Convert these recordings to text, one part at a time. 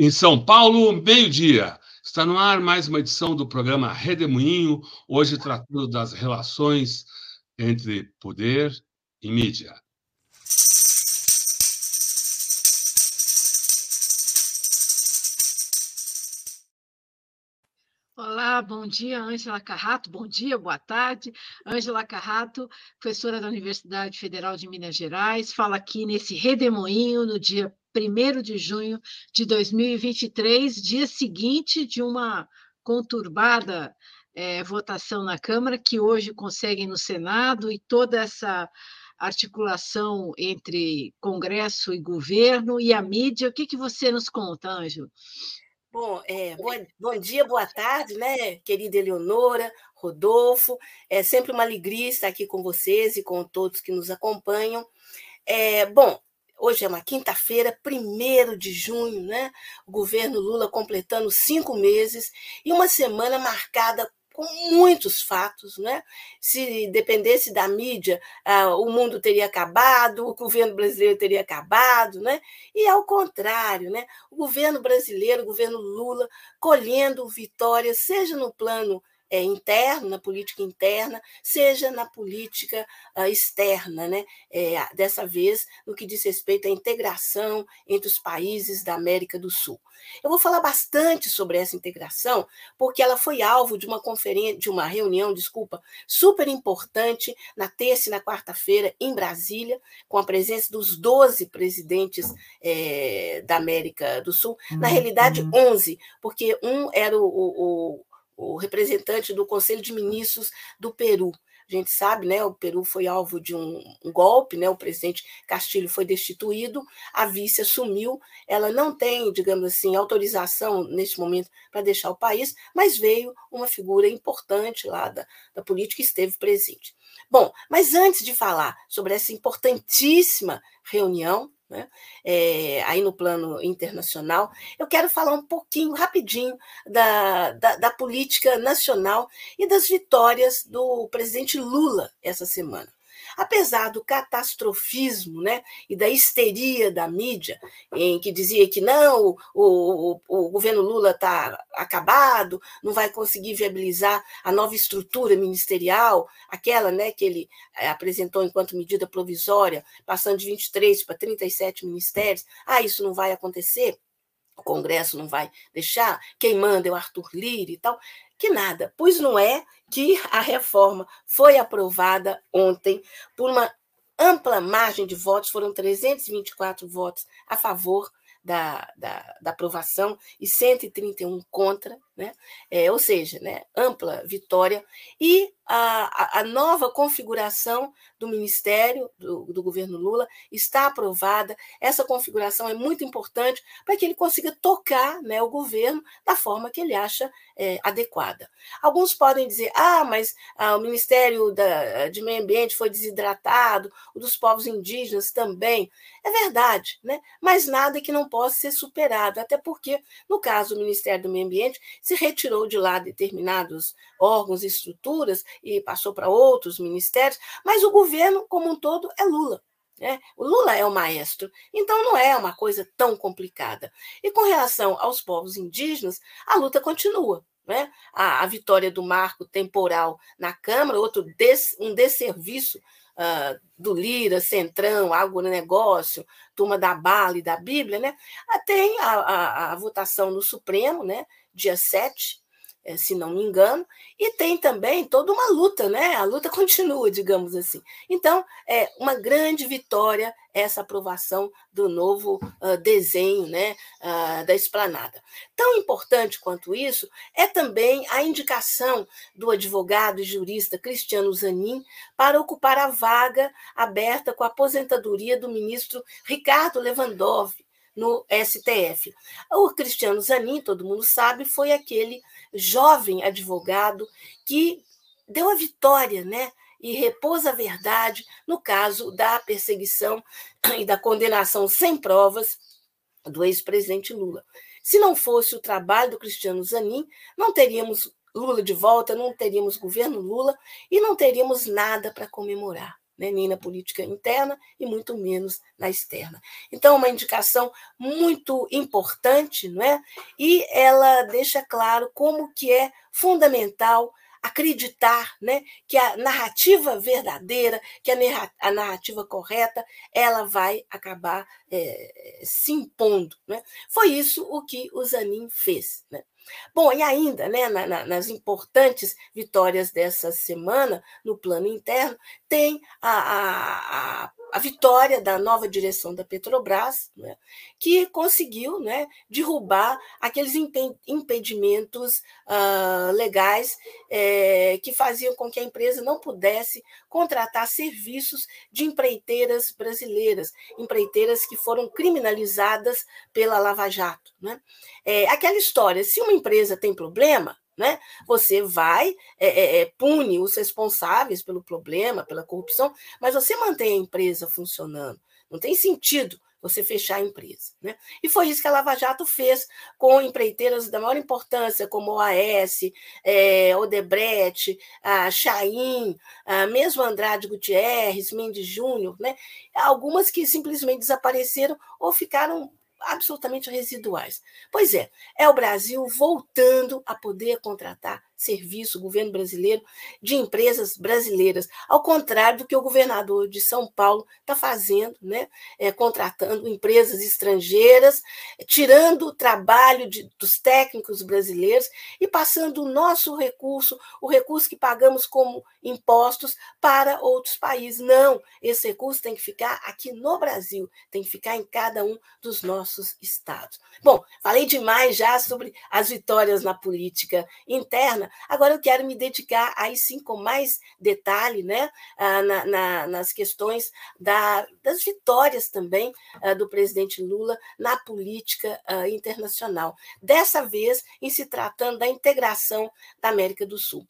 Em São Paulo, meio-dia. Está no ar mais uma edição do programa Redemoinho, hoje tratando das relações entre poder e mídia. Bom dia, Ângela Carrato. Bom dia, boa tarde. Ângela Carrato, professora da Universidade Federal de Minas Gerais, fala aqui nesse redemoinho no dia 1 de junho de 2023, dia seguinte de uma conturbada é, votação na Câmara, que hoje conseguem no Senado, e toda essa articulação entre Congresso e governo e a mídia. O que, que você nos conta, Ângela? Bom, é, bom, bom, dia, boa tarde, né, querida Eleonora, Rodolfo. É sempre uma alegria estar aqui com vocês e com todos que nos acompanham. É, bom, hoje é uma quinta-feira, primeiro de junho, né? O governo Lula completando cinco meses e uma semana marcada com muitos fatos, né? Se dependesse da mídia, ah, o mundo teria acabado, o governo brasileiro teria acabado, né? E ao contrário, né? O governo brasileiro, o governo Lula, colhendo vitórias, seja no plano é, interno, na política interna, seja na política uh, externa, né? É, dessa vez no que diz respeito à integração entre os países da América do Sul. Eu vou falar bastante sobre essa integração, porque ela foi alvo de uma conferência, de uma reunião, desculpa, super importante na terça e na quarta-feira em Brasília, com a presença dos 12 presidentes é, da América do Sul, na uhum, realidade 11, uhum. porque um era o, o o representante do Conselho de Ministros do Peru. A gente sabe, né, o Peru foi alvo de um, um, golpe, né, o presidente Castilho foi destituído, a vice assumiu, ela não tem, digamos assim, autorização neste momento para deixar o país, mas veio uma figura importante lá da, da política e esteve presente. Bom, mas antes de falar sobre essa importantíssima reunião, né? É, aí no plano internacional, eu quero falar um pouquinho, rapidinho, da, da, da política nacional e das vitórias do presidente Lula essa semana apesar do catastrofismo né, e da histeria da mídia, em que dizia que não, o, o, o governo Lula está acabado, não vai conseguir viabilizar a nova estrutura ministerial, aquela né, que ele eh, apresentou enquanto medida provisória, passando de 23 para 37 ministérios. Ah, isso não vai acontecer o Congresso não vai deixar, quem manda é o Arthur Lira e tal. Que nada, pois não é que a reforma foi aprovada ontem por uma ampla margem de votos, foram 324 votos a favor da, da, da aprovação e 131 contra, né? É, ou seja, né, ampla vitória, e a, a, nova configuração do Ministério do, do, governo Lula está aprovada. Essa configuração é muito importante para que ele consiga tocar né, o governo da forma que ele acha é, adequada. Alguns podem dizer: ah, mas ah, o Ministério da, de Meio Ambiente foi desidratado, o dos povos indígenas também. É verdade, né? mas nada que não possa ser superado, até porque, no caso do Ministério do Meio Ambiente, se retirou de lá determinados órgãos e estruturas e passou para outros ministérios, mas o governo como um todo é Lula. Né? O Lula é o maestro, então não é uma coisa tão complicada. E com relação aos povos indígenas, a luta continua. Né? A, a vitória do marco temporal na Câmara, outro des, um desserviço uh, do Lira, Centrão, Agronegócio, Turma da Bala e da Bíblia, né? Tem a, a, a votação no Supremo, né? Dia 7, eh, se não me engano, e tem também toda uma luta, né? A luta continua, digamos assim. Então, é uma grande vitória essa aprovação do novo uh, desenho né, uh, da esplanada. Tão importante quanto isso é também a indicação do advogado e jurista Cristiano Zanin para ocupar a vaga aberta com a aposentadoria do ministro Ricardo Lewandowski no STF. O Cristiano Zanin, todo mundo sabe, foi aquele jovem advogado que deu a vitória, né? E repôs a verdade no caso da perseguição e da condenação sem provas do ex-presidente Lula. Se não fosse o trabalho do Cristiano Zanin, não teríamos Lula de volta, não teríamos governo Lula e não teríamos nada para comemorar. Né, nem na política interna e muito menos na externa. Então, uma indicação muito importante, não é? E ela deixa claro como que é fundamental acreditar né, que a narrativa verdadeira, que a narrativa correta, ela vai acabar é, se impondo. Né? Foi isso o que o Zanin fez. Né? Bom, e ainda, né, na, na, nas importantes vitórias dessa semana, no plano interno, tem a, a, a a vitória da nova direção da Petrobras, né, que conseguiu né, derrubar aqueles impedimentos uh, legais é, que faziam com que a empresa não pudesse contratar serviços de empreiteiras brasileiras, empreiteiras que foram criminalizadas pela Lava Jato. Né? É, aquela história: se uma empresa tem problema, né? Você vai, é, é, é, pune os responsáveis pelo problema, pela corrupção, mas você mantém a empresa funcionando. Não tem sentido você fechar a empresa. Né? E foi isso que a Lava Jato fez com empreiteiras da maior importância, como o AS, é, Odebrecht, a Chaim, a mesmo Andrade Gutierrez, Mendes Júnior, né? algumas que simplesmente desapareceram ou ficaram absolutamente residuais. Pois é, é o Brasil voltando a poder contratar serviço, governo brasileiro, de empresas brasileiras, ao contrário do que o governador de São Paulo está fazendo, né? É, contratando empresas estrangeiras, tirando o trabalho de, dos técnicos brasileiros e passando o nosso recurso, o recurso que pagamos como impostos, para outros países. Não, esse recurso tem que ficar aqui no Brasil, tem que ficar em cada um dos nossos estados. Bom, falei demais já sobre as vitórias na política interna, Agora eu quero me dedicar aí sim com mais detalhe né, ah, na, na, nas questões da, das vitórias também ah, do presidente Lula na política ah, internacional. Dessa vez em se tratando da integração da América do Sul.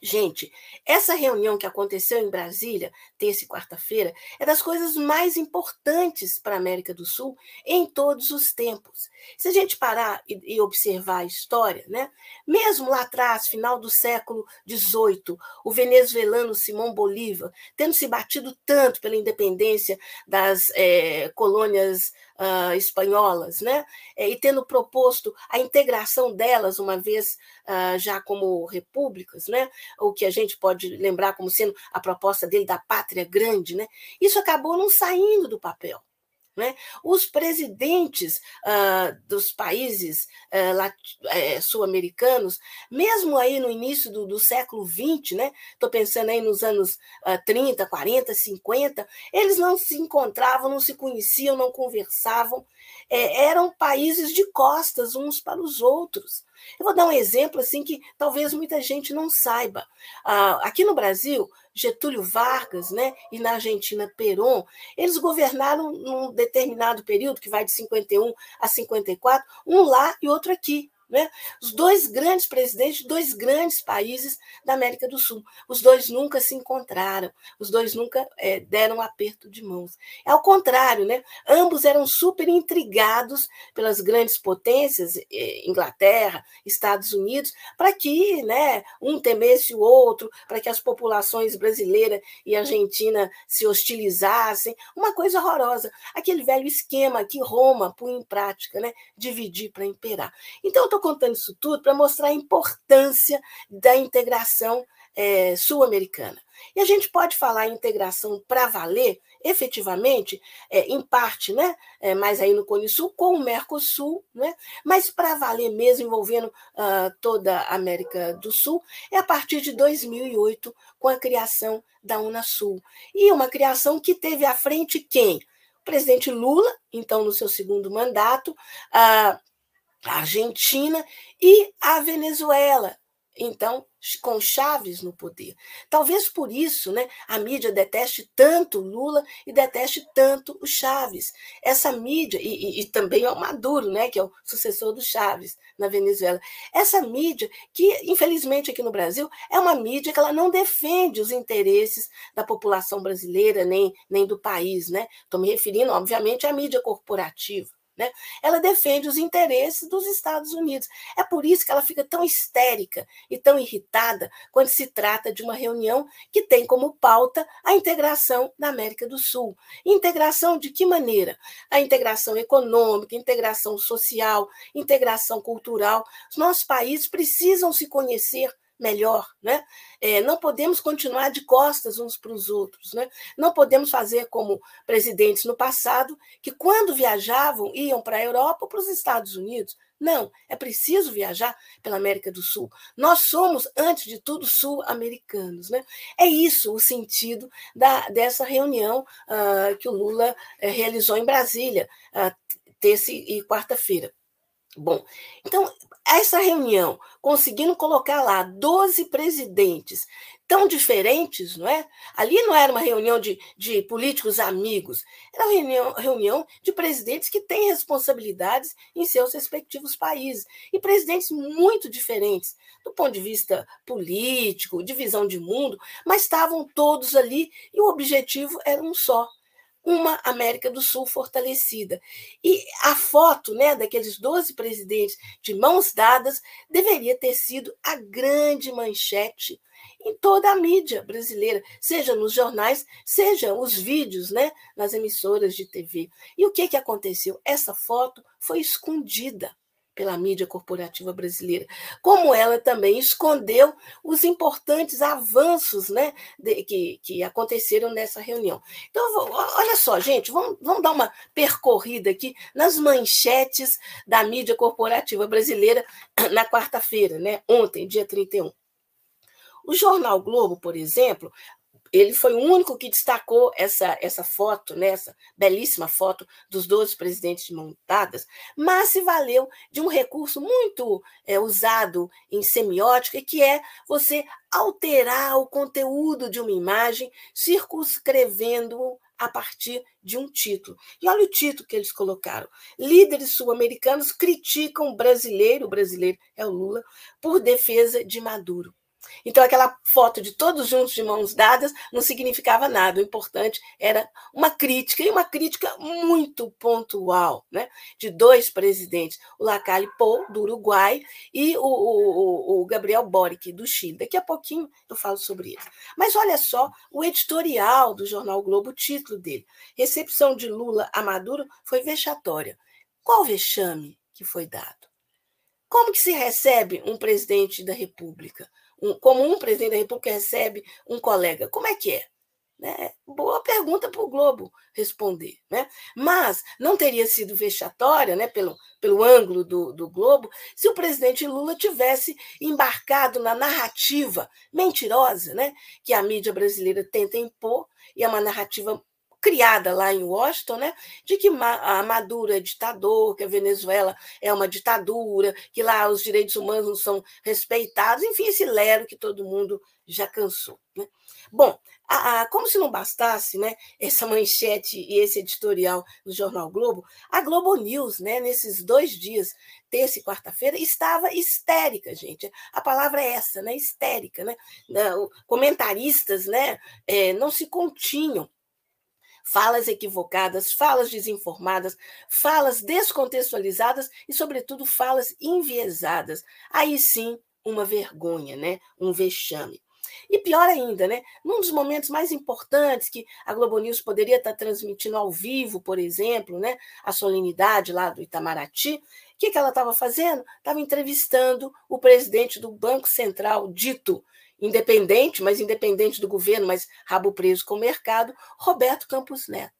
Gente, essa reunião que aconteceu em Brasília, terça e quarta-feira, é das coisas mais importantes para a América do Sul em todos os tempos. Se a gente parar e, observar a história, né? mesmo lá atrás, final do século XVIII, o venezuelano Simão Bolívar, tendo se batido tanto pela independência das é, colônias uh, espanholas, né? É, e tendo proposto a integração delas, uma vez uh, já como repúblicas, né? o que a gente pode lembrar como sendo a proposta dele da pátria grande, né? isso acabou não saindo do papel. Né? Os presidentes uh, dos países uh, sul-americanos, mesmo aí no início do, do século XX, né? estou pensando aí nos anos uh, 30, 40, 50, eles não se encontravam, não se conheciam, não conversavam, é, eram países de costas uns para os outros. Eu vou dar um exemplo assim que talvez muita gente não saiba. Ah, aqui no Brasil, Getúlio Vargas, né, e na Argentina Perón, eles governaram num determinado período que vai de 51 a 54, um lá e outro aqui. Né? Os dois grandes presidentes de dois grandes países da América do Sul. Os dois nunca se encontraram, os dois nunca é, deram um aperto de mãos. É ao contrário, né? ambos eram super intrigados pelas grandes potências, é, Inglaterra, Estados Unidos, para que né, um temesse o outro, para que as populações brasileira e argentina se hostilizassem. Uma coisa horrorosa. Aquele velho esquema que Roma põe em prática, né? dividir para imperar. Então, eu estou contando isso tudo para mostrar a importância da integração é, sul-americana. E a gente pode falar em integração para valer, efetivamente, é, em parte, né, é, mais aí no Cone Sul, com o Mercosul, né, mas para valer mesmo, envolvendo uh, toda a América do Sul, é a partir de 2008, com a criação da Unasul. E uma criação que teve à frente quem? O presidente Lula, então, no seu segundo mandato, uh, a Argentina e a Venezuela. Então, com Chaves no poder. Talvez por isso né, a mídia deteste tanto Lula e deteste tanto o Chaves. Essa mídia, e, e, e também é o Maduro, né, que é o sucessor do Chaves na Venezuela. Essa mídia, que infelizmente aqui no Brasil, é uma mídia que ela não defende os interesses da população brasileira nem, nem do país. Estou né? me referindo, obviamente, à mídia corporativa. Né? Ela defende os interesses dos Estados Unidos. É por isso que ela fica tão histérica e tão irritada quando se trata de uma reunião que tem como pauta a integração da América do Sul. Integração de que maneira? A integração econômica, integração social, integração cultural. Os nossos países precisam se conhecer melhor, né? É, não podemos continuar de costas uns para os outros, né? Não podemos fazer como presidentes no passado, que quando viajavam iam para a Europa ou para os Estados Unidos. Não, é preciso viajar pela América do Sul. Nós somos, antes de tudo, sul-americanos. Né? É isso o sentido da, dessa reunião uh, que o Lula uh, realizou em Brasília, uh, terça e quarta-feira. Bom, então, essa reunião, conseguindo colocar lá 12 presidentes tão diferentes, não é? Ali não era uma reunião de, de políticos amigos, era uma reunião, reunião de presidentes que têm responsabilidades em seus respectivos países. E presidentes muito diferentes, do ponto de vista político, de visão de mundo, mas estavam todos ali e o objetivo era um só: uma América do Sul fortalecida. E a foto né, daqueles 12 presidentes de mãos dadas deveria ter sido a grande manchete em toda a mídia brasileira, seja nos jornais, seja os vídeos né, nas emissoras de TV. E o que, que aconteceu? Essa foto foi escondida pela mídia corporativa brasileira, como ela também escondeu os importantes avanços né, de, que, que aconteceram nessa reunião. Então, olha só, gente, vamos, vamos dar uma percorrida aqui nas manchetes da mídia corporativa brasileira na quarta-feira, né, ontem, dia 31. O jornal Globo, por exemplo, ele foi o único que destacou essa, essa foto, né, essa belíssima foto dos 12 presidentes montadas, mas se valeu de um recurso muito é, usado em semiótica, que é você alterar o conteúdo de uma imagem, circunscrevendo a partir de um título. E olha o título que eles colocaram: Líderes sul-americanos criticam o brasileiro, o brasileiro é o Lula, por defesa de Maduro. Então, aquela foto de todos juntos de mãos dadas não significava nada. O importante era uma crítica, e uma crítica muito pontual, né? de dois presidentes, o Lacalle Pou, do Uruguai, e o, o, o Gabriel Boric, do Chile. Daqui a pouquinho eu falo sobre isso. Mas olha só o editorial do jornal Globo, o título dele: Recepção de Lula a Maduro foi vexatória. Qual vexame que foi dado? Como que se recebe um presidente da República? Um, como um presidente da República recebe um colega? Como é que é? Né? Boa pergunta para o Globo responder. Né? Mas não teria sido vexatória, né, pelo, pelo ângulo do, do Globo, se o presidente Lula tivesse embarcado na narrativa mentirosa né, que a mídia brasileira tenta impor, e é uma narrativa criada lá em Washington, né, de que a Maduro é ditador, que a Venezuela é uma ditadura, que lá os direitos humanos não são respeitados, enfim, esse lero que todo mundo já cansou. Né? Bom, a, a, como se não bastasse né, essa manchete e esse editorial do Jornal Globo, a Globo News, né, nesses dois dias, terça e quarta-feira, estava histérica, gente. A palavra é essa, né, histérica. Né? Comentaristas né, é, não se continham falas equivocadas, falas desinformadas, falas descontextualizadas e, sobretudo, falas enviesadas. Aí sim, uma vergonha, né? um vexame. E pior ainda, né? Num dos momentos mais importantes que a Globo News poderia estar transmitindo ao vivo, por exemplo, né? A solenidade lá do Itamaraty, o que, que ela estava fazendo? Estava entrevistando o presidente do Banco Central, dito independente, mas independente do governo, mas rabo preso com o mercado, Roberto Campos Neto,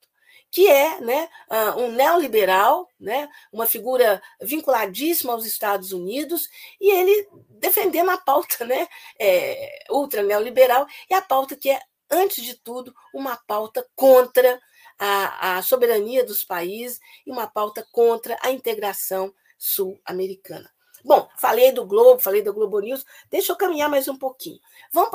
que é né, ah, um neoliberal, né, uma figura vinculadíssima aos Estados Unidos, e ele defendendo a pauta né, é, ultra neoliberal, e a pauta que é, antes de tudo, uma pauta contra a, a soberania dos países e uma pauta contra a integração sul-americana. Bom, falei do Globo, falei da Globo News, deixa eu caminhar mais um pouquinho. Vamos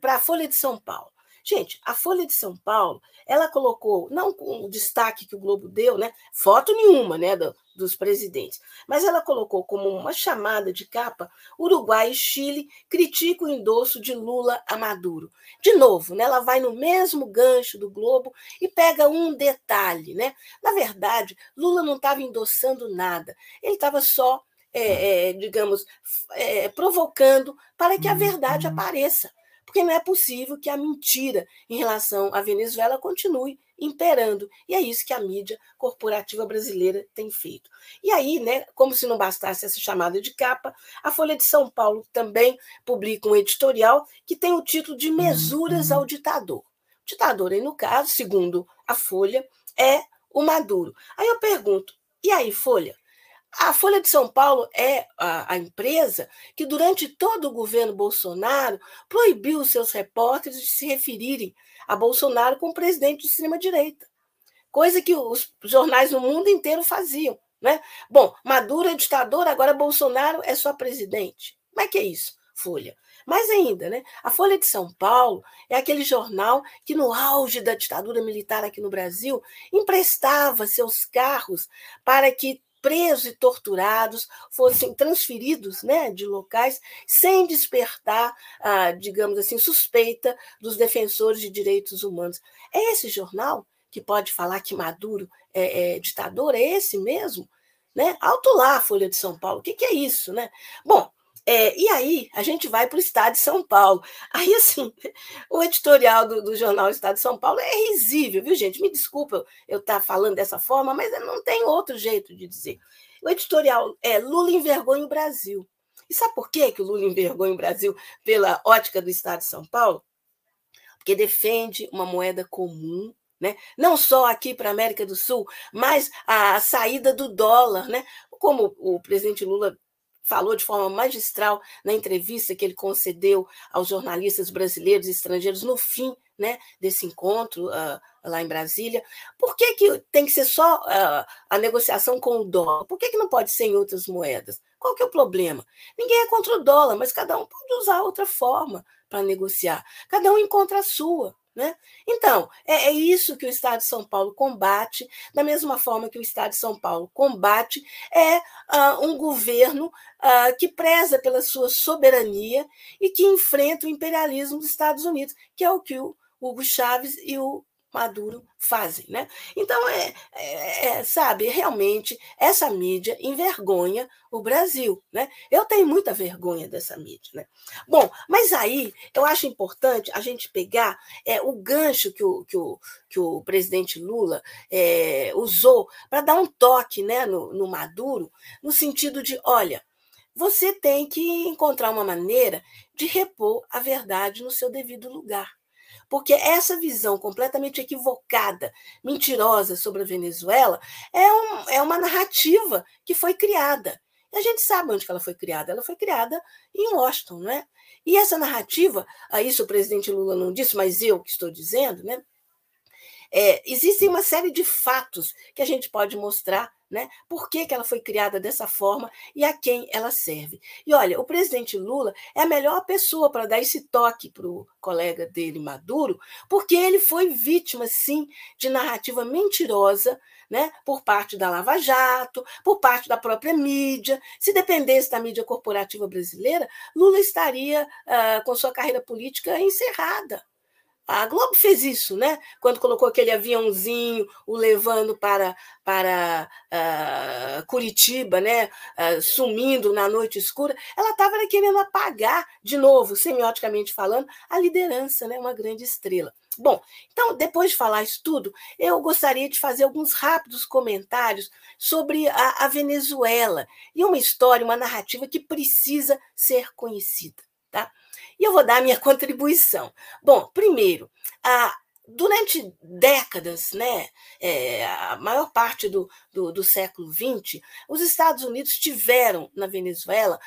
para a Folha de São Paulo. Gente, a Folha de São Paulo, ela colocou, não com o destaque que o Globo deu, né? Foto nenhuma, né? Do, dos presidentes. Mas ela colocou como uma chamada de capa: Uruguai e Chile criticam o endosso de Lula a Maduro. De novo, né, ela vai no mesmo gancho do Globo e pega um detalhe. Né? Na verdade, Lula não estava endossando nada, ele estava só. É, é, digamos, é, provocando para que a verdade uhum. apareça porque não é possível que a mentira em relação à Venezuela continue imperando. E é isso que a mídia corporativa brasileira tem feito. E aí, né, como se não bastasse essa chamada de capa, a Folha de São Paulo também publica um editorial que tem o título de Mesuras ao Ditador. O ditador, aí, no caso, segundo a Folha, é o Maduro. Aí eu pergunto, e aí, Folha? A Folha de São Paulo é a, a, empresa que, durante todo o governo Bolsonaro, proibiu seus repórteres de se referirem a Bolsonaro como presidente de extrema-direita, coisa que os jornais no mundo inteiro faziam. Né? Bom, Maduro é ditador, agora Bolsonaro é só presidente. Como é que é isso, Folha? Mais ainda, né? A Folha de São Paulo é aquele jornal que, no auge da ditadura militar aqui no Brasil, emprestava seus carros para que presos e torturados fossem transferidos né, de locais sem despertar, ah, digamos assim, suspeita dos defensores de direitos humanos. É esse jornal que pode falar que Maduro é, é ditador? É esse mesmo? Né? Alto lá, Folha de São Paulo. O que, que é isso? Né? Bom, é, e aí a gente vai para o Estado de São Paulo. Aí, assim, o editorial do, do, jornal Estado de São Paulo é risível, viu, gente? Me desculpa eu estar tá falando dessa forma, mas não tem outro jeito de dizer. O editorial é Lula envergonha o Brasil. E sabe por quê que o Lula envergonha o Brasil pela ótica do Estado de São Paulo? Porque defende uma moeda comum né? não só aqui para a América do Sul, mas a saída do dólar. Né? Como o presidente Lula falou de forma magistral na entrevista que ele concedeu aos jornalistas brasileiros e estrangeiros no fim né, desse encontro uh, lá em Brasília. Por que, que tem que ser só uh, a negociação com o dólar? Por que, que não pode ser em outras moedas? Qual que é o problema? Ninguém é contra o dólar, mas cada um pode usar outra forma para negociar. Cada um encontra a sua. Né? Então, é, é, isso que o Estado de São Paulo combate, da mesma forma que o Estado de São Paulo combate é uh, um governo uh, que preza pela sua soberania e que enfrenta o imperialismo dos Estados Unidos, que é o que o Hugo Chávez e o Maduro fazem, né? Então é, é, é, sabe, realmente essa mídia envergonha o Brasil, né? Eu tenho muita vergonha dessa mídia, né? Bom, mas aí eu acho importante a gente pegar é, o gancho que o, que o, que o presidente Lula é, usou para dar um toque, né, no, no Maduro, no sentido de, olha, você tem que encontrar uma maneira de repor a verdade no seu devido lugar. Porque essa visão completamente equivocada, mentirosa sobre a Venezuela é, um, é uma narrativa que foi criada. A gente sabe onde ela foi criada. Ela foi criada em Washington, não é? E essa narrativa, isso o presidente Lula não disse, mas eu que estou dizendo, né? É, existem uma série de fatos que a gente pode mostrar né? Por que, que ela foi criada dessa forma e a quem ela serve? E olha, o presidente Lula é a melhor pessoa para dar esse toque para o colega dele, Maduro, porque ele foi vítima, sim, de narrativa mentirosa né, por parte da Lava Jato, por parte da própria mídia. Se dependesse da mídia corporativa brasileira, Lula estaria uh, com sua carreira política encerrada. A Globo fez isso, né? Quando colocou aquele aviãozinho, o levando para, para uh, Curitiba, né? Uh, sumindo na noite escura, ela estava querendo apagar, de novo, semioticamente falando, a liderança, né? Uma grande estrela. Bom, então, depois de falar isso tudo, eu gostaria de fazer alguns rápidos comentários sobre a, a Venezuela e uma história, uma narrativa que precisa ser conhecida. Tá? E eu vou dar a minha contribuição. Bom, primeiro, a, durante décadas, né, é, a maior parte do, do, do, século XX, os Estados Unidos tiveram na Venezuela,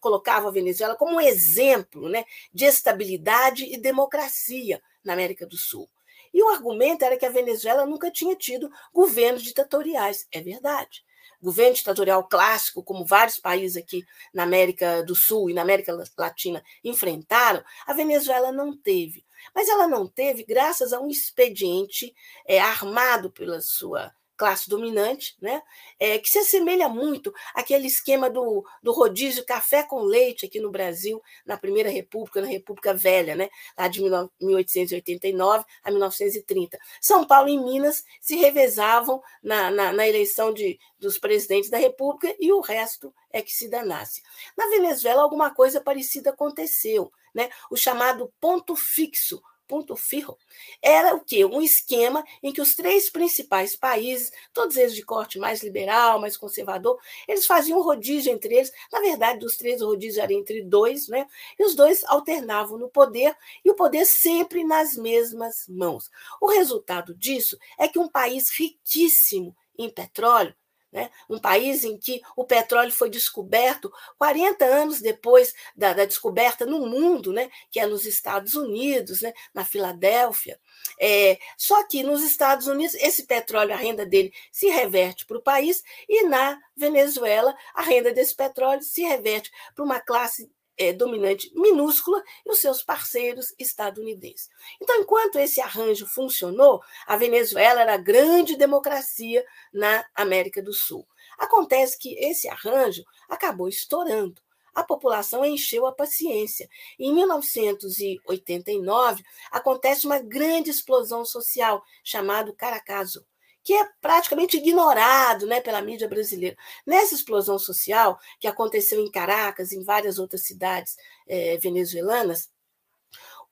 colocavam a Venezuela como um exemplo né, de estabilidade e democracia na América do Sul. E o argumento era que a Venezuela nunca tinha tido governos ditatoriais. É verdade. Governo ditatorial clássico, como vários países aqui na América do Sul e na América Latina enfrentaram, a Venezuela não teve. Mas ela não teve graças a um expediente é, armado pela sua classe dominante, né? É, que se assemelha muito àquele esquema do, do rodízio café com leite aqui no Brasil, na Primeira República, na República Velha, né? lá de 1889 a 1930. São Paulo e Minas se revezavam na, na, na eleição de, dos presidentes da República e o resto é que se danasse. Na Venezuela, alguma coisa parecida aconteceu. Né? O chamado ponto fixo ponto firro, era o quê? Um esquema em que os três principais países, todos eles de corte mais liberal, mais conservador, eles faziam um rodízio entre eles. Na verdade, dos três, o rodízio era entre dois, né? E os dois alternavam no poder, e o poder sempre nas mesmas mãos. O resultado disso é que um país riquíssimo em petróleo, né? Um país em que o petróleo foi descoberto 40 anos depois da, da descoberta no mundo, né? que é nos Estados Unidos, né? na Filadélfia. É, só que nos Estados Unidos, esse petróleo, a renda dele se reverte para o país, e na Venezuela, a renda desse petróleo se reverte para uma classe é, dominante minúscula e os seus parceiros estadunidenses. Então, enquanto esse arranjo funcionou, a Venezuela era a grande democracia na América do Sul. Acontece que esse arranjo acabou estourando. A população encheu a paciência. Em 1989, acontece uma grande explosão social chamada Caracazo que é praticamente ignorado né, pela mídia brasileira. Nessa explosão social que aconteceu em Caracas, em várias outras cidades é, venezuelanas,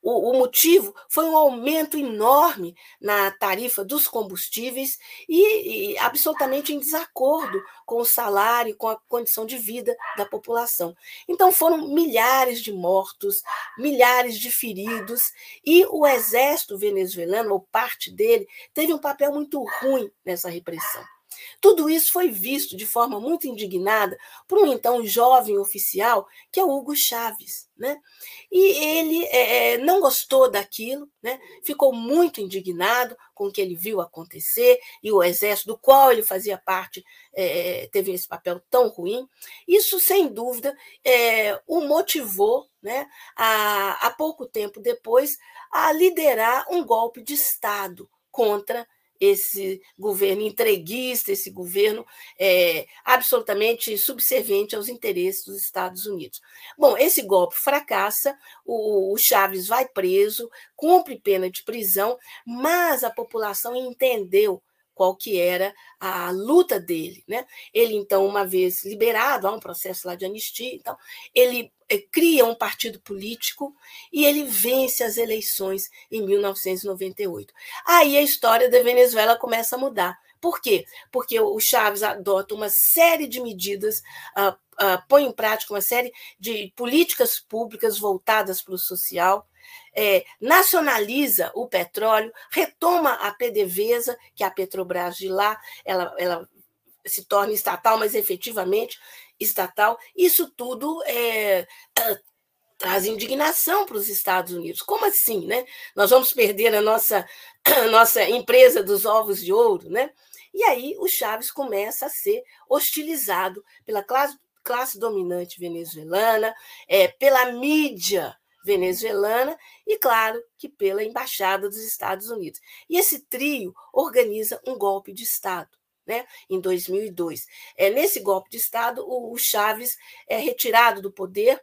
o, o, motivo foi um aumento enorme na tarifa dos combustíveis e, e, absolutamente em desacordo com o salário, com a condição de vida da população. Então foram milhares de mortos, milhares de feridos e o exército venezuelano, ou parte dele, teve um papel muito ruim nessa repressão. Tudo isso foi visto de forma muito indignada por um então jovem oficial, que é Hugo Chaves. Né? E ele é, não gostou daquilo, né? ficou muito indignado com o que ele viu acontecer, e o exército do qual ele fazia parte é, teve esse papel tão ruim. Isso, sem dúvida, é, o motivou, né, a, a pouco tempo depois, a liderar um golpe de Estado contra esse governo entreguista, esse governo é, absolutamente subserviente aos interesses dos Estados Unidos. Bom, esse golpe fracassa, o, o Chaves vai preso, cumpre pena de prisão, mas a população entendeu qual que era a luta dele. Né? Ele, então, uma vez liberado, há um processo lá de anistia, então, ele eh, cria um partido político e ele vence as eleições em 1998. Aí a história da Venezuela começa a mudar. Por quê? Porque o Chaves adota uma série de medidas, uh, uh, põe em prática uma série de políticas públicas voltadas para o social, é, nacionaliza o petróleo, retoma a PDVSA, que é a Petrobras de lá, ela, ela se torna estatal, mas efetivamente estatal. Isso tudo é, traz indignação para os Estados Unidos. Como assim, né? Nós vamos perder a nossa, a nossa empresa dos ovos de ouro, né? E aí o Chaves começa a ser hostilizado pela classe, classe dominante venezuelana, é, pela mídia venezuelana e, claro, que pela Embaixada dos Estados Unidos. E esse trio organiza um golpe de Estado. Né, em 2002. É, nesse golpe de Estado, o, o Chaves é retirado do poder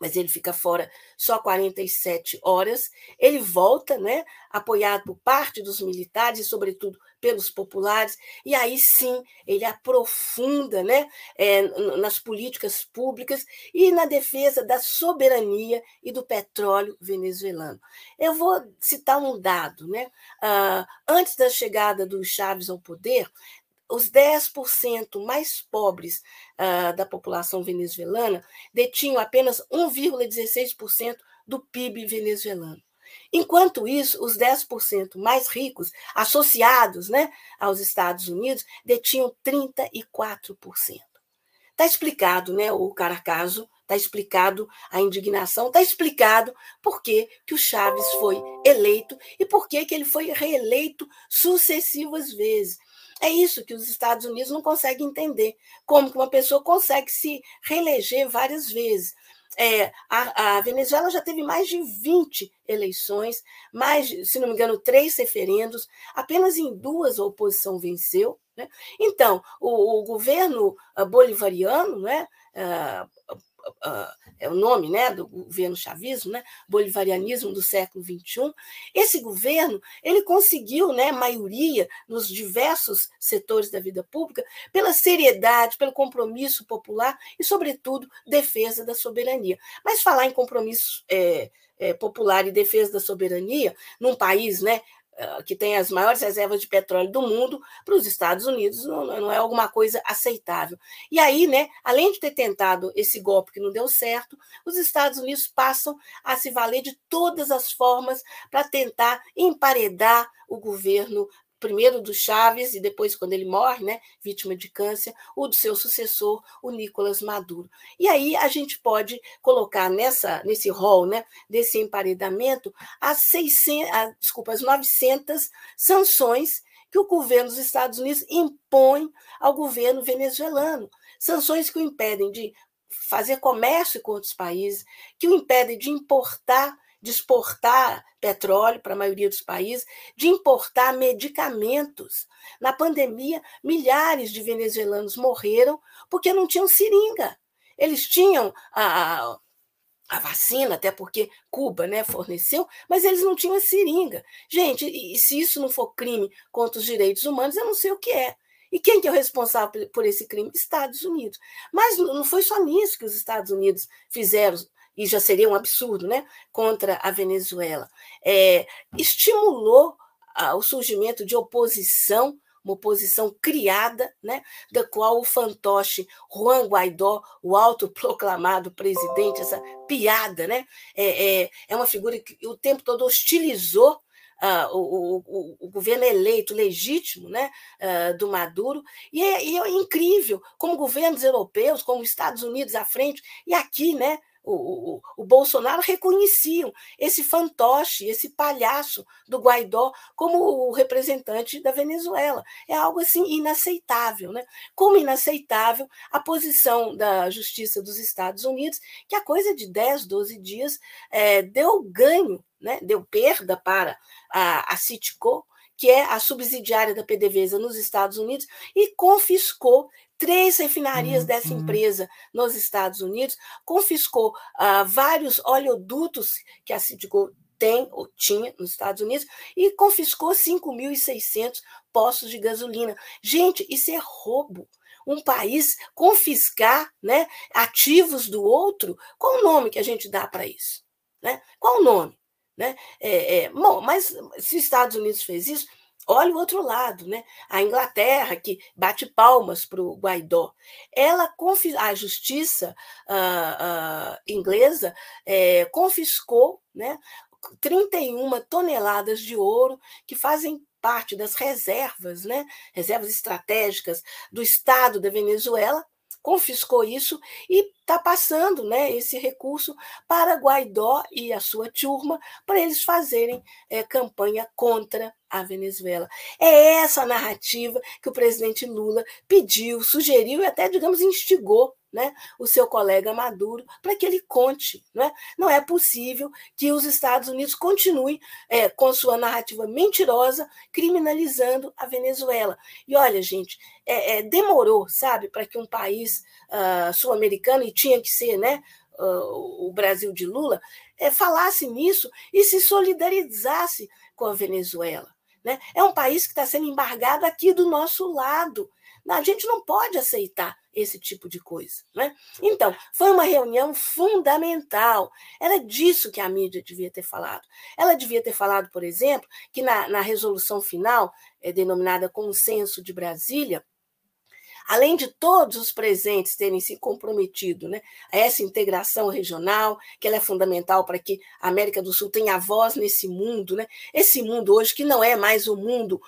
mas ele fica fora só 47 horas. Ele volta, né, apoiado por parte dos militares e, sobretudo, pelos populares, e aí sim ele aprofunda né, é, nas políticas públicas e na defesa da soberania e do petróleo venezuelano. Eu vou citar um dado. Né? Uh, antes da chegada do Chaves ao poder, os 10% mais pobres uh, da população venezuelana detinham apenas 1,16% do PIB venezuelano. Enquanto isso, os 10% mais ricos, associados né, aos Estados Unidos, detinham 34%. Está explicado né, o Caracaso, está explicado a indignação, está explicado por que, que o Chaves foi eleito e por que, que ele foi reeleito sucessivas vezes. É isso que os Estados Unidos não conseguem entender. Como que uma pessoa consegue se reeleger várias vezes. É, a, a, Venezuela já teve mais de 20 eleições, mais, se não me engano, três referendos, apenas em duas a oposição venceu. Né? Então, o, o governo ah, bolivariano, né, uh, é o nome né, do governo chavismo, né, bolivarianismo do século XXI, esse governo ele conseguiu né, maioria nos diversos setores da vida pública pela seriedade, pelo compromisso popular e, sobretudo, defesa da soberania. Mas falar em compromisso é, é, popular e defesa da soberania num país né, que tem as maiores reservas de petróleo do mundo, para os Estados Unidos não, não, é alguma coisa aceitável. E aí, né, além de ter tentado esse golpe que não deu certo, os Estados Unidos passam a se valer de todas as formas para tentar emparedar o governo primeiro do Chaves e depois, quando ele morre, né, vítima de câncer, o do seu sucessor, o Nicolás Maduro. E aí a gente pode colocar nessa, nesse rol né, desse emparedamento as, 600, as, desculpa, as 900 sanções que o governo dos Estados Unidos impõe ao governo venezuelano. Sanções que o impedem de fazer comércio com outros países, que o impedem de importar de exportar petróleo para a maioria dos países, de importar medicamentos. Na pandemia, milhares de venezuelanos morreram porque não tinham seringa. Eles tinham a, a vacina, até porque Cuba né, forneceu, mas eles não tinham a seringa. Gente, e se isso não for crime contra os direitos humanos, eu não sei o que é. E quem que é o responsável por esse crime? Estados Unidos. Mas não foi só nisso que os Estados Unidos fizeram e já seria um absurdo, né, contra a Venezuela, é, estimulou o surgimento de oposição, uma oposição criada, né, da qual o fantoche Juan Guaidó, o autoproclamado presidente, essa piada, né, é, é, é uma figura que o tempo todo hostilizou Uh, o, o, o, governo eleito legítimo né, uh, do Maduro, e é, e é, incrível como governos europeus, como Estados Unidos à frente, e aqui né, o, o, o, Bolsonaro reconheciam esse fantoche, esse palhaço do Guaidó como o representante da Venezuela. É algo assim inaceitável, né? Como inaceitável a posição da Justiça dos Estados Unidos, que a coisa de 10, 12 dias é, deu ganho, né? deu perda para a, a Citgo, que é a subsidiária da PDVSA nos Estados Unidos, e confiscou três refinarias uhum. dessa empresa nos Estados Unidos, confiscou uh, vários oleodutos que a Citgo tem ou tinha nos Estados Unidos e confiscou 5.600 postos de gasolina. Gente, isso é roubo. Um país confiscar né, ativos do outro, qual o nome que a gente dá para isso? Né? Qual o nome? Né? É, é, bom, mas se os Estados Unidos fez isso, olha o outro lado, né? A Inglaterra, que bate palmas para o Guaidó, ela a justiça uh, uh, inglesa é, confiscou né, 31 toneladas de ouro que fazem parte das reservas, né, reservas estratégicas do Estado da Venezuela, confiscou isso e está passando né, esse recurso para Guaidó e a sua turma, para eles fazerem é, campanha contra a Venezuela. É essa narrativa que o presidente Lula pediu, sugeriu e até, digamos, instigou né, o seu colega Maduro para que ele conte. Né? Não é possível que os Estados Unidos continuem é, com sua narrativa mentirosa, criminalizando a Venezuela. E olha, gente, é, é, demorou, sabe, para que um país uh, sul-americano, e tinha que ser né, uh, o Brasil de Lula, é, falasse nisso e se solidarizasse com a Venezuela. Né? É um país que está sendo embargado aqui do nosso lado. A gente não pode aceitar esse tipo de coisa. Né? Então, foi uma reunião fundamental. Era disso que a mídia devia ter falado. Ela devia ter falado, por exemplo, que na, na resolução final, é, denominada Consenso de Brasília, além de todos os presentes terem se comprometido né, a essa integração regional, que ela é fundamental para que a América do Sul tenha voz nesse mundo, né, esse mundo hoje que não é mais o mundo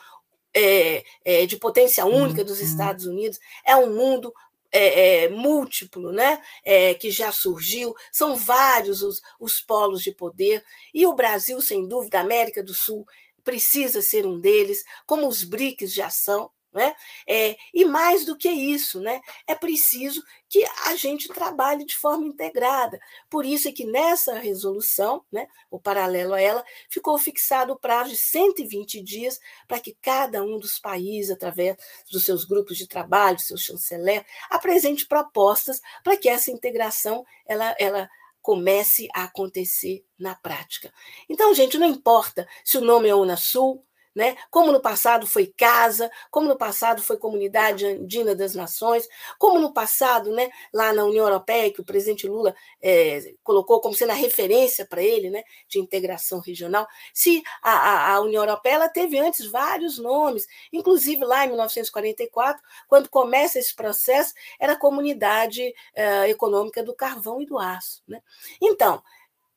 é, é, de potência única dos uhum. Estados Unidos, é um mundo é, é, múltiplo, né? É, que já surgiu, são vários os, os polos de poder, e o Brasil, sem dúvida, a América do Sul, precisa ser um deles, como os BRICS já são, Né? É, e mais do que isso, né? é preciso que a gente trabalhe de forma integrada. Por isso é que nessa resolução, né, o paralelo a ela, ficou fixado o prazo de 120 dias para que cada um dos países, através dos seus grupos de trabalho, seus chanceler, apresente propostas para que essa integração ela, ela comece a acontecer na prática. Então, gente, não importa se o nome é Unasul, né? Como no passado foi casa, como no passado foi Comunidade Andina das Nações, como no passado, né, lá na União Europeia, que o presidente Lula é, colocou como sendo a referência para ele, né, de integração regional. Se a, a, a União Europeia ela teve antes vários nomes, inclusive lá em 1944, quando começa esse processo, era a Comunidade é, Econômica do Carvão e do Aço. Né? Então,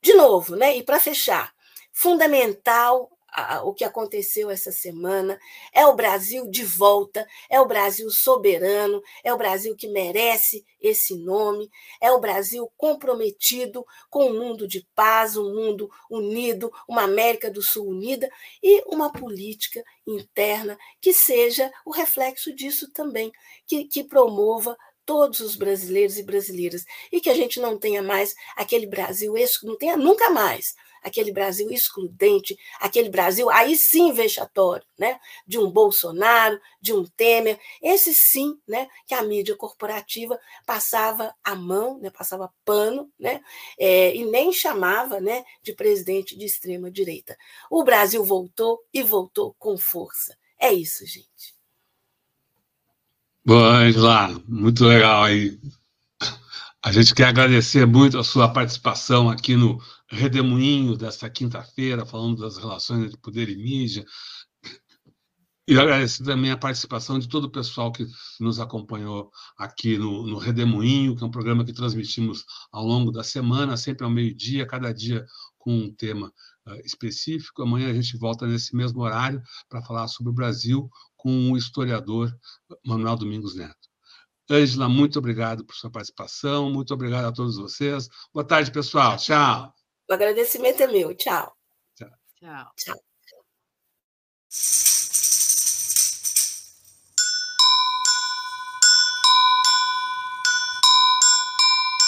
de novo, né, e para fechar, fundamental o que aconteceu essa semana. É o Brasil de volta, é o Brasil soberano, é o Brasil que merece esse nome, é o Brasil comprometido com um mundo de paz, um mundo unido, uma América do Sul unida e uma política interna que seja o reflexo disso também, que, que promova todos os brasileiros e brasileiras e que a gente não tenha mais aquele Brasil, não tenha nunca mais aquele Brasil excludente, aquele Brasil aí sim vexatório, né? De um Bolsonaro, de um Temer, esse sim, né? Que a mídia corporativa passava a mão, né? Passava pano, né? É, e nem chamava, né? De presidente de extrema direita. O Brasil voltou e voltou com força. É isso, gente. Bom, Angela, muito legal aí. A gente quer agradecer muito a sua participação aqui no Redemoinho desta quinta-feira, falando das relações entre poder e mídia. E agradecer também a participação de todo o pessoal que nos acompanhou aqui no, no Redemoinho, que é um programa que transmitimos ao longo da semana, sempre ao meio-dia, cada dia com um tema uh, específico. Amanhã a gente volta nesse mesmo horário para falar sobre o Brasil com o historiador Manuel Domingos Neto. Ângela, muito obrigado por sua participação, muito obrigado a todos vocês. Boa tarde, pessoal. Tchau. O agradecimento é meu. Tchau. Tchau. Tchau. Tchau.